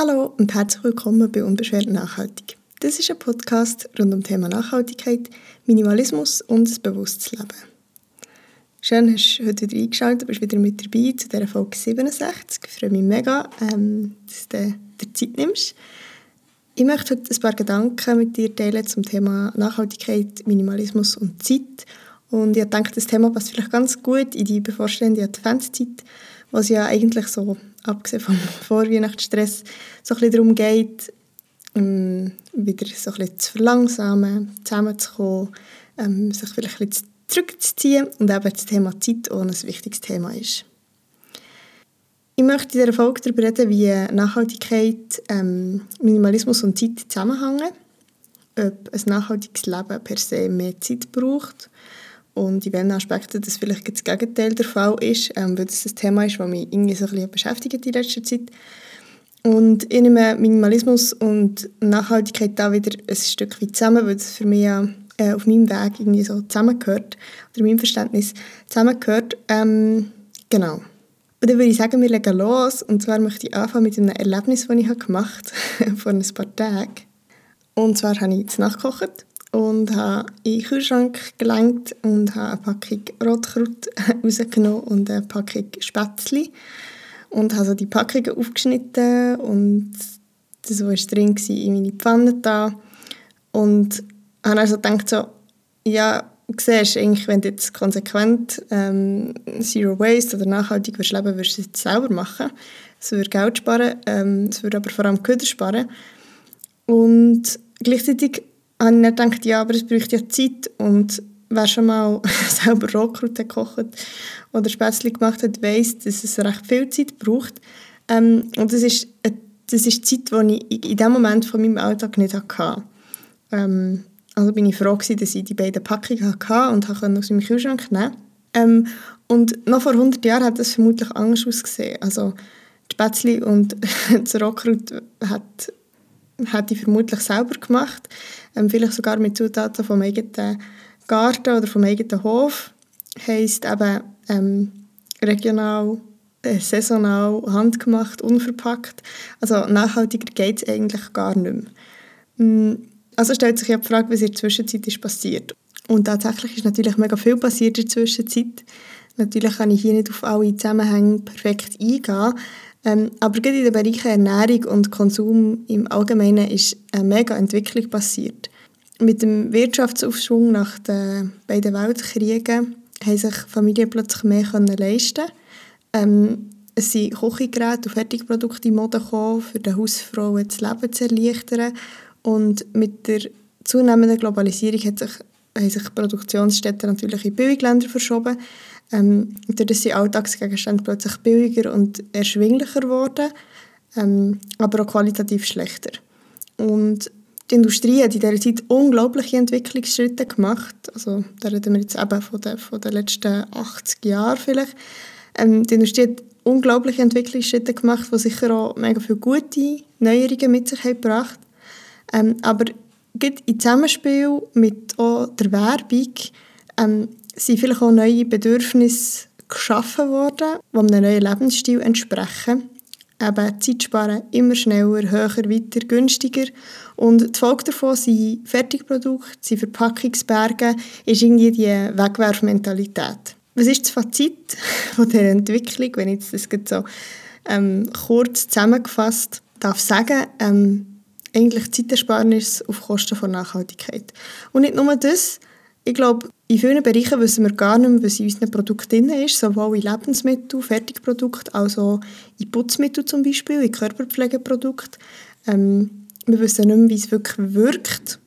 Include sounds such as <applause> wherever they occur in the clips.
Hallo und herzlich willkommen bei Unbeschwert Nachhaltig. Das ist ein Podcast rund um das Thema Nachhaltigkeit, Minimalismus und das bewusstes Leben. Schön, dass du heute wieder eingeschaltet bist wieder mit dabei zu dieser Folge 67. Ich freue mich mega, ähm, dass du dir Zeit nimmst. Ich möchte heute ein paar Gedanken mit dir teilen zum Thema Nachhaltigkeit, Minimalismus und Zeit. Und ich denke, das Thema passt vielleicht ganz gut in die bevorstehende Adventszeit, was ja eigentlich so abgesehen vom <laughs> Vorweihnachtsstress, so ein bisschen darum geht, ähm, wieder so ein bisschen zu verlangsamen, zusammenzukommen, ähm, sich vielleicht ein bisschen zurückzuziehen und eben das Thema Zeit auch ein wichtiges Thema ist. Ich möchte in dieser Folge darüber reden, wie Nachhaltigkeit, ähm, Minimalismus und Zeit zusammenhängen, ob ein nachhaltiges Leben per se mehr Zeit braucht und in welchen Aspekten das vielleicht das Gegenteil der Fall ist, ähm, weil das ein Thema ist, das mich irgendwie so ein bisschen beschäftigt in letzter Zeit. Und ich nehme Minimalismus und Nachhaltigkeit da wieder ein Stück weit zusammen, weil das für mich ja äh, auf meinem Weg irgendwie so zusammengehört, oder meinem Verständnis zusammengehört. Ähm, genau. Und dann würde ich sagen, wir legen los. Und zwar möchte ich anfangen mit einem Erlebnis, das ich gemacht habe, <laughs> vor ein paar Tagen. Und zwar habe ich zu Nacht gekocht und habe in den Kühlschrank gelenkt und habe eine Packung Rotkraut <laughs> rausgenommen und eine Packung Spätzle und habe so die Packungen aufgeschnitten und das, was drin war, in meine Pfanne da und habe also gedacht so, ja, siehst eigentlich, wenn du jetzt konsequent ähm, Zero Waste oder nachhaltig willst leben würdest du es selber machen. Es würde Geld sparen, ähm, es würde aber vor allem Köder sparen. Und gleichzeitig habe ich dann gedacht, ja, aber es braucht ja Zeit und wer schon mal <laughs> selber Rotkraut gekocht oder Spätzle gemacht hat, weiss, dass es recht viel Zeit braucht. Ähm, und das ist, äh, das ist Zeit, die ich in dem Moment von meinem Alltag nicht hatte. Ähm, also bin ich froh gewesen, dass ich die beiden Packungen hatte und konnte aus meinem Kühlschrank nehmen. Ähm, und noch vor 100 Jahren hat das vermutlich anders ausgesehen. Also die Spätzle und <laughs> das Rotkraut hat hätte ich vermutlich selber gemacht. Ähm, vielleicht sogar mit Zutaten vom eigenen Garten oder vom eigenen Hof. Heisst eben ähm, regional, äh, saisonal, handgemacht, unverpackt. Also nachhaltiger geht es eigentlich gar nicht mehr. Mm, also stellt sich ja die Frage, was in der Zwischenzeit ist passiert. Und tatsächlich ist natürlich mega viel passiert in der Zwischenzeit. Natürlich kann ich hier nicht auf alle Zusammenhänge perfekt eingehen. Ähm, aber gerade in den Bereichen Ernährung und Konsum im Allgemeinen ist eine mega Entwicklung passiert. Mit dem Wirtschaftsaufschwung nach den beiden Weltkriegen haben sich Familien plötzlich mehr leisten ähm, Es sind Kochgeräte und Fertigprodukte in Mode gekommen, für die Hausfrauen das Leben zu erleichtern. Und mit der zunehmenden Globalisierung hat sich, haben sich Produktionsstätten natürlich in Billigländer verschoben. Ähm, dadurch sind Alltagsgegenstände plötzlich billiger und erschwinglicher geworden, ähm, aber auch qualitativ schlechter. Und die Industrie hat in dieser Zeit unglaubliche Entwicklungsschritte gemacht. Also, da reden wir jetzt eben von den, von den letzten 80 Jahren vielleicht. Ähm, die Industrie hat unglaubliche Entwicklungsschritte gemacht, die sicher auch mega viele gute Neuerungen mit sich haben gebracht ähm, Aber im Zusammenspiel mit der Werbung ähm, sind vielleicht auch neue Bedürfnisse geschaffen worden, die einem neuen Lebensstil entsprechen. Eben Zeit sparen, immer schneller, höher, weiter, günstiger. Und die Folge davon sind Fertigprodukte, sind Verpackungsberge, ist irgendwie die Wegwerfmentalität. Was ist das Fazit <laughs> von dieser Entwicklung, wenn ich das so ähm, kurz zusammengefasst darf sagen? Ähm, eigentlich Zeitersparnis auf Kosten von Nachhaltigkeit. Und nicht nur das, ich glaube, in vielen Bereichen wissen wir gar nicht mehr, was in unseren Produkten drin ist, sowohl in Lebensmitteln, Fertigprodukten, als auch in Putzmitteln zum Beispiel, in Körperpflegeprodukten. Ähm, wir wissen nicht mehr, wie es wirklich wirkt,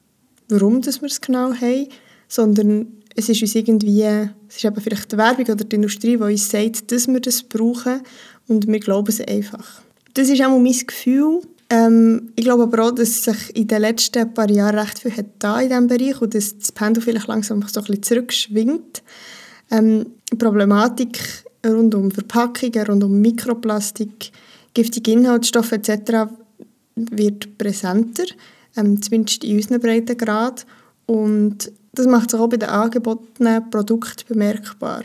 warum das wir es genau haben, sondern es ist uns irgendwie, es ist eben vielleicht die Werbung oder die Industrie, die uns sagt, dass wir das brauchen und wir glauben es einfach. Das ist auch mein Gefühl, ähm, ich glaube aber auch, dass sich in den letzten paar Jahren recht viel hat da in diesem Bereich und dass das Pendel vielleicht langsam so ein bisschen zurückschwingt. Ähm, Problematik rund um Verpackungen, rund um Mikroplastik, giftige Inhaltsstoffe etc. wird präsenter, ähm, zumindest in unseren Breitengrad. Und das macht sich auch bei den angebotenen Produkten bemerkbar.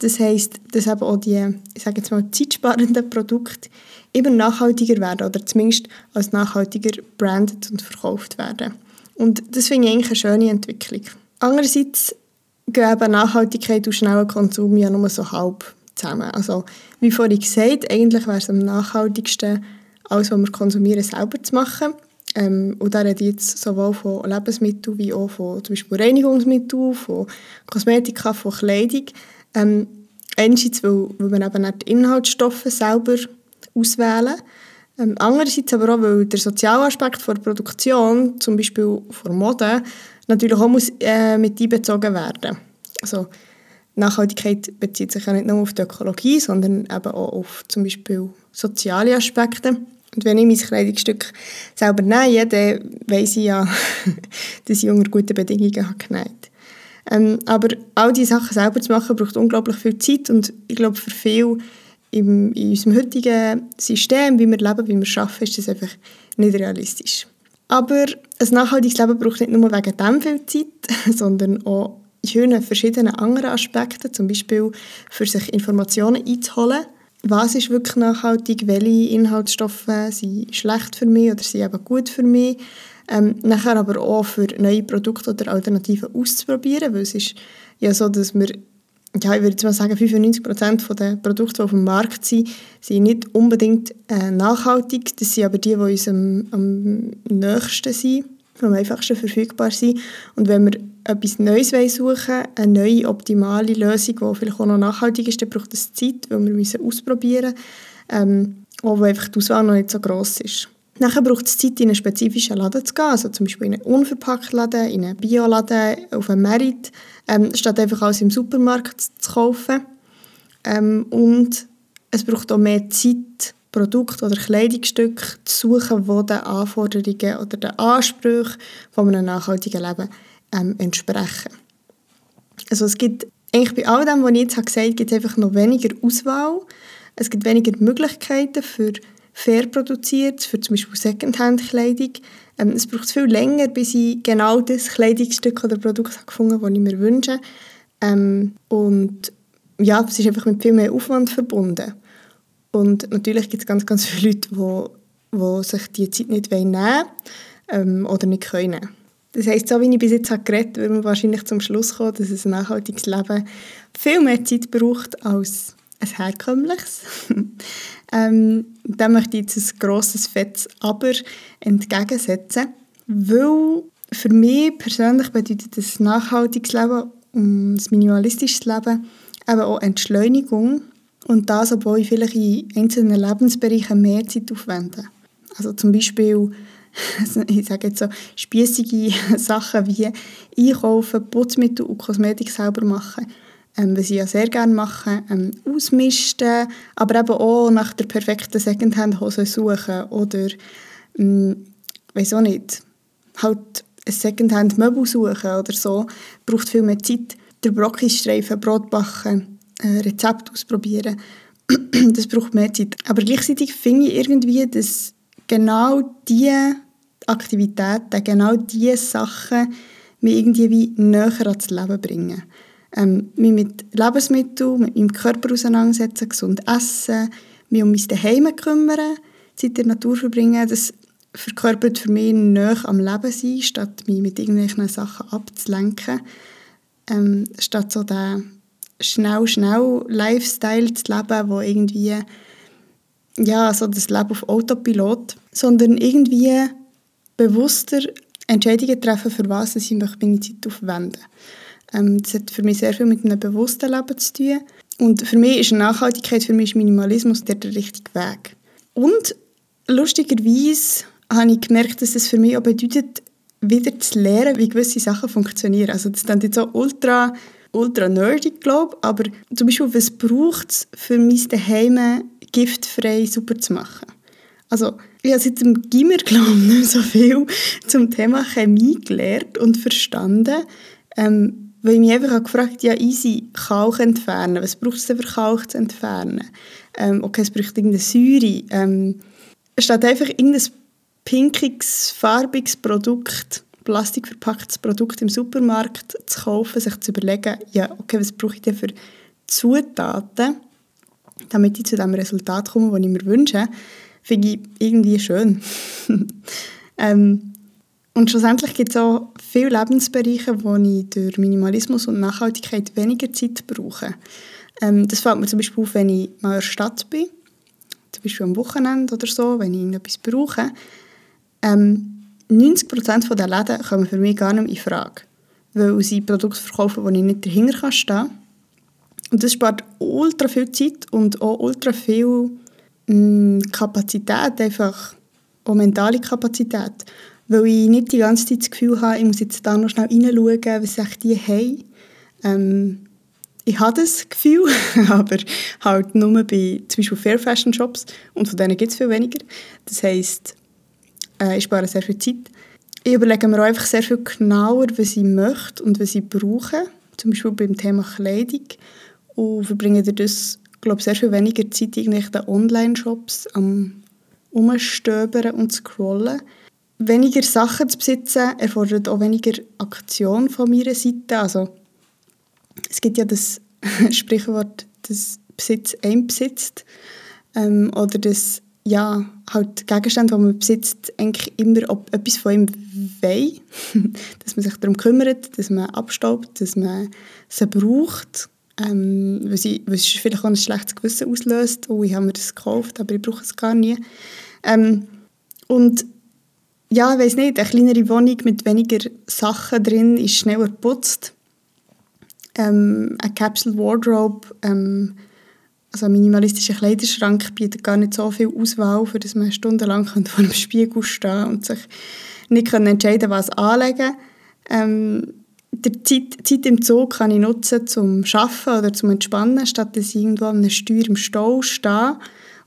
Das heisst, dass eben auch die, ich sage jetzt mal, zeitsparenden Produkte immer nachhaltiger werden oder zumindest als nachhaltiger branded und verkauft werden. Und das finde ich eigentlich eine schöne Entwicklung. Andererseits gehen eben Nachhaltigkeit und schneller Konsum ja nur so halb zusammen. Also, wie vorhin gesagt, eigentlich wäre es am nachhaltigsten, alles, was wir konsumieren, selber zu machen. Ähm, und da rede jetzt sowohl von Lebensmitteln wie auch von zum Beispiel Reinigungsmitteln, von Kosmetika, von Kleidung. Ähm, einerseits, weil, weil man eben die Inhaltsstoffe selber auswählen ähm, Andererseits aber auch, weil der soziale Aspekt der Produktion, zum Beispiel von Mode, natürlich auch muss, äh, mit einbezogen werden. Also Nachhaltigkeit bezieht sich ja nicht nur auf die Ökologie, sondern eben auch auf zum Beispiel soziale Aspekte. Und wenn ich mein Kleidungsstück selber nähe, dann weiss ich ja, <laughs> dass ich unter guten Bedingungen habe genäht. Ähm, aber all diese Sachen selber zu machen, braucht unglaublich viel Zeit und ich glaube, für viele im, in unserem heutigen System, wie wir leben, wie wir arbeiten, ist das einfach nicht realistisch. Aber ein nachhaltiges Leben braucht nicht nur wegen dem viel Zeit, <laughs> sondern auch in vielen verschiedenen anderen Aspekten, zum Beispiel für sich Informationen einzuholen, was ist wirklich nachhaltig, welche Inhaltsstoffe sind schlecht für mich oder sind eben gut für mich. Ähm, nachher aber auch für neue Produkte oder Alternativen auszuprobieren, weil es ist ja so, dass wir ja, ich würde jetzt mal sagen, 95% der Produkte, die auf dem Markt sind, sind nicht unbedingt äh, nachhaltig. Das sind aber die, die uns am, am nächsten sind, am einfachsten verfügbar sind. Und wenn wir etwas Neues suchen eine neue, optimale Lösung, die vielleicht auch noch nachhaltig ist, dann braucht es Zeit, weil wir müssen ausprobieren müssen, ähm, auch einfach die Auswahl noch nicht so gross ist. Nachher braucht es Zeit, in einen spezifischen Laden zu gehen, also zum Beispiel in einen unverpackten Laden, in einen Bioladen, auf einen Merit, ähm, statt einfach alles im Supermarkt zu kaufen. Ähm, und es braucht auch mehr Zeit, Produkte oder Kleidungsstücke zu suchen, die den Anforderungen oder den Ansprüchen von einem nachhaltigen Leben ähm, entsprechen. Also es gibt eigentlich bei all dem, was ich jetzt gesagt habe, gibt es einfach noch weniger Auswahl. Es gibt weniger Möglichkeiten für fair produziert, für zum Beispiel Secondhand-Kleidung. Ähm, es braucht viel länger, bis ich genau das Kleidungsstück oder Produkt habe gefunden habe, das ich mir wünsche. Ähm, und ja, es ist einfach mit viel mehr Aufwand verbunden. Und natürlich gibt es ganz, ganz viele Leute, die, die sich diese Zeit nicht nehmen wollen ähm, oder nicht können. Das heisst, so wie ich bis jetzt geredet habe, würde man wahrscheinlich zum Schluss kommen, dass ein nachhaltiges Leben viel mehr Zeit braucht als ein herkömmliches. <laughs> ähm, da möchte ich jetzt ein grosses, fettes Aber entgegensetzen, weil für mich persönlich bedeutet das nachhaltiges Leben und das minimalistische Leben eben auch Entschleunigung und das, obwohl ich vielleicht in einzelnen Lebensbereichen mehr Zeit aufwende. Also zum Beispiel, <laughs> ich sage jetzt so, spießige <laughs> Sachen wie einkaufen, Putzmittel und Kosmetik selber machen ähm, was ich ja sehr gerne mache, ähm, ausmisten, aber eben auch nach der perfekten Secondhand-Hose suchen oder, ähm, weiß auch nicht, halt ein Secondhand-Möbel suchen oder so, braucht viel mehr Zeit. Der Brokkistreifen, Brot backen, Rezept ausprobieren, <clears throat> das braucht mehr Zeit. Aber gleichzeitig finde ich irgendwie, dass genau diese Aktivitäten, genau diese Sachen mich irgendwie näher ans Leben bringen ähm, mich mit Lebensmitteln, mit meinem Körper auseinandersetzen, gesund essen, mich um mein Zuhause kümmern, Zeit in der Natur verbringen, das verkörpert für mich näher am Leben sein, statt mich mit irgendwelchen Sachen abzulenken. Ähm, statt so den schnell, schnell Lifestyle zu leben, wo irgendwie ja, so das Leben auf Autopilot, sondern irgendwie bewusster Entscheidungen treffen, für was ich meine Zeit aufwenden möchte. Ähm, das hat für mich sehr viel mit einem bewussten Leben zu tun. Und für mich ist Nachhaltigkeit, für mich ist Minimalismus der, der richtige Weg. Und lustigerweise habe ich gemerkt, dass es für mich auch bedeutet, wieder zu lernen, wie gewisse Sachen funktionieren. Also das ist jetzt so ultra, ultra nerdig, glaube ich, aber zum Beispiel, was braucht es, für mein Daheim giftfrei super zu machen? Also ich habe seit dem Gimmer, <laughs> glaube ich, nicht so viel zum Thema Chemie gelernt und verstanden. Ähm, weil ich mich einfach gefragt ja easy, Kalk entfernen, was braucht es denn für Kalk zu entfernen? Ähm, okay, es braucht irgendeine Säure. Ähm, statt einfach irgendein pinkiges, farbiges Produkt, plastikverpacktes Produkt im Supermarkt zu kaufen, sich zu überlegen, ja, okay, was brauche ich denn für Zutaten, damit ich zu dem Resultat komme, das ich mir wünsche, finde ich irgendwie schön. <laughs> ähm, und schlussendlich gibt es auch viele Lebensbereiche, wo ich durch Minimalismus und Nachhaltigkeit weniger Zeit brauche. Ähm, das fällt mir zum Beispiel auf, wenn ich mal in der Stadt bin, zum Beispiel am Wochenende oder so, wenn ich etwas brauche. Ähm, 90% der Läden kommen für mich gar nicht mehr in Frage, weil sie Produkte verkaufen, wo ich nicht dahinter stehen kann. Und das spart ultra viel Zeit und auch ultra viel mm, Kapazität, einfach auch mentale Kapazität. Weil ich nicht die ganze Zeit das Gefühl habe, ich muss jetzt da noch schnell reinschauen, was echt die haben. Ähm, ich habe das Gefühl, <laughs> aber halt nur bei zum Beispiel Fair Fashion Shops und von denen gibt es viel weniger. Das heisst, äh, ich spare sehr viel Zeit. Ich überlege mir auch einfach sehr viel genauer, was ich möchte und was ich brauche, zum Beispiel beim Thema Kleidung und verbringe das, glaube sehr viel weniger Zeit in den Online-Shops am Umstöbern und Scrollen. Weniger Sachen zu besitzen erfordert auch weniger Aktion von meiner Seite. Also es gibt ja das <laughs> Sprichwort, dass Besitz einbesitzt ähm, oder dass ja, halt Gegenstände, die man besitzt, eigentlich immer ob etwas von ihm will. <laughs> dass man sich darum kümmert, dass man abstaubt, dass man sie braucht. Ähm, sie, weil es vielleicht auch ein schlechtes Gewissen auslöst. Oh, ich habe mir das gekauft, aber ich brauche es gar nie. Ähm, und ja, ich weiß nicht, eine kleinere Wohnung mit weniger Sachen drin ist schneller geputzt ähm, eine Capsule Wardrobe, ähm, also ein minimalistischer Kleiderschrank, bietet gar nicht so viel Auswahl, für dass man stundenlang <laughs> vor einem Spiegel stehen und sich nicht entscheiden was anlegen ähm, die Zeit, Zeit im Zug kann ich nutzen zum Arbeiten oder zum Entspannen, statt dass ich irgendwo an einem Steuer im Stau stehe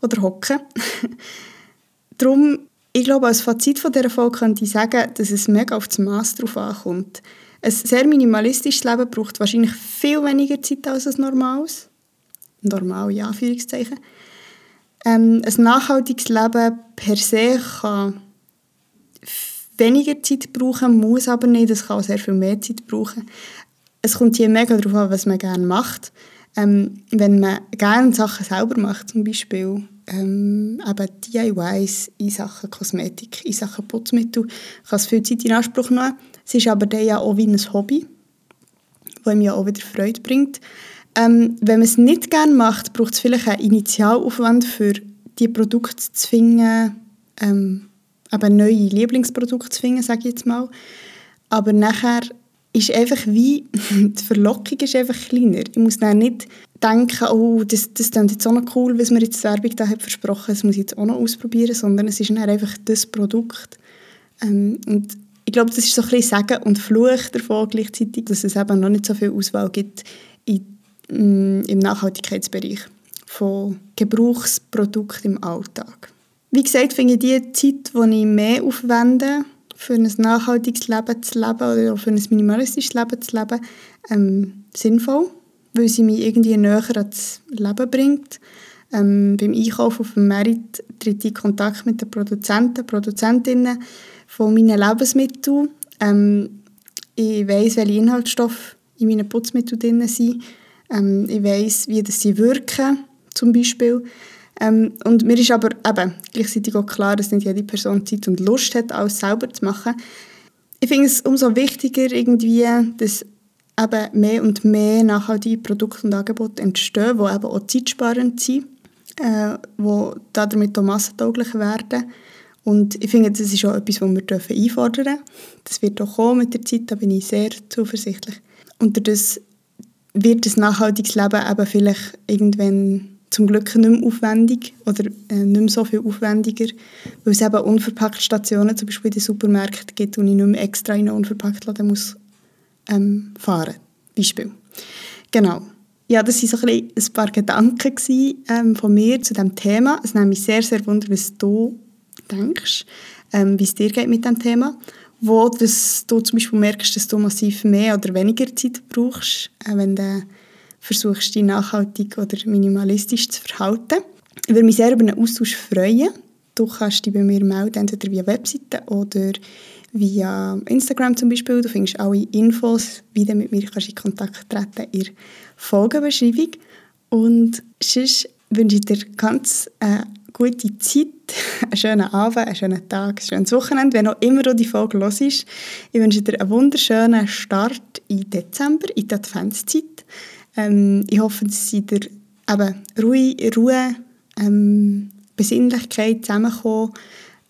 oder hocke. <laughs> Darum, ich glaube, als Fazit von dieser Folge könnte ich sagen, dass es mega auf das Maß drauf ankommt. Ein sehr minimalistisches Leben braucht wahrscheinlich viel weniger Zeit als ein normales. Normal, ja, Anführungszeichen. Ähm, ein nachhaltiges Leben per se kann weniger Zeit brauchen, muss aber nicht. Es kann auch sehr viel mehr Zeit brauchen. Es kommt hier mega darauf an, was man gerne macht. Ähm, wenn man gerne Sachen selber macht, zum Beispiel ähm, DIYs in Sachen Kosmetik, in Sachen Putzmittel, kann es viel Zeit in Anspruch nehmen. Es ist aber dann ja auch wie ein Hobby, das ihm ja auch wieder Freude bringt. Ähm, wenn man es nicht gerne macht, braucht es vielleicht einen Initialaufwand für die Produkte zu finden, ähm, eben neue Lieblingsprodukte zu finden, sage ich jetzt mal. Aber nachher ist einfach wie, <laughs> die Verlockung ist einfach kleiner. Ich muss dann nicht denken, oh, das, das klingt jetzt auch noch cool, was mir jetzt die Werbung da hat versprochen, das muss ich jetzt auch noch ausprobieren, sondern es ist dann einfach das Produkt. Ähm, und ich glaube, das ist so ein bisschen Sagen und Fluch davon gleichzeitig, dass es eben noch nicht so viel Auswahl gibt in, im Nachhaltigkeitsbereich von Gebrauchsprodukten im Alltag. Wie gesagt, finde ich die Zeit, die ich mehr aufwende, für ein nachhaltiges Leben zu leben oder für ein minimalistisches Leben zu leben, ähm, sinnvoll, weil sie mich irgendwie näher ans Leben bringt. Ähm, beim Einkaufen auf dem Merit tritt ich Kontakt mit den Produzenten, Produzentinnen von meinen Lebensmitteln. Ähm, ich weiß, welche Inhaltsstoffe in meinen Putzmitteln drin sind. Ähm, ich weiß, wie das sie wirken, zum Beispiel. Ähm, und mir ist aber eben gleichzeitig auch klar, dass nicht jede Person Zeit und Lust hat, alles selber zu machen. Ich finde es umso wichtiger, irgendwie, dass eben mehr und mehr nachhaltige Produkte und Angebote entstehen, die eben auch zeitsparend sind, äh, die damit auch massentauglich werden. Und ich finde, das ist auch etwas, was wir einfordern dürfen. Das wird auch kommen mit der Zeit, da bin ich sehr zuversichtlich. Und das wird das nachhaltiges Leben eben vielleicht irgendwann zum Glück nicht mehr aufwendig oder äh, nicht mehr so viel aufwendiger, weil es eben unverpackt Stationen, zum Beispiel in den Supermärkten gibt, und ich nicht mehr extra in einen unverpackt Laden muss ähm, fahren. Beispiel. Genau. Ja, das waren so ein, ein paar Gedanken gewesen, ähm, von mir zu diesem Thema. Es nimmt mich sehr, sehr wunder, was du denkst, ähm, wie es dir geht mit dem Thema. Wo dass du zum Beispiel merkst, dass du massiv mehr oder weniger Zeit brauchst, äh, wenn du versuchst, dich nachhaltig oder minimalistisch zu verhalten. Ich würde mich sehr über einen Austausch freuen. Du kannst dich bei mir melden, entweder via Webseite oder via Instagram zum Beispiel. Du findest alle Infos, wie du mit mir kannst in Kontakt treten in der Folgenbeschreibung. Und sonst wünsche ich dir ganz eine gute Zeit, <laughs> einen schönen Abend, einen schönen Tag, ein schönes Wochenende, wenn auch immer du die Folge hörst. Ich wünsche dir einen wunderschönen Start in Dezember, in die Adventszeit. Ähm, ich hoffe, dass sie dir eben Ruhe, Ruhe ähm, Besinnlichkeit, Zusammenkommen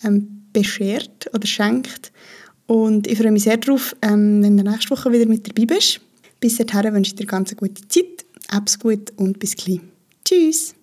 ähm, beschert oder schenkt. Und ich freue mich sehr darauf, ähm, wenn du nächste Woche wieder mit dabei bist. Bis dahin wünsche ich dir ganz eine gute Zeit, hab's gut und bis gleich. Tschüss!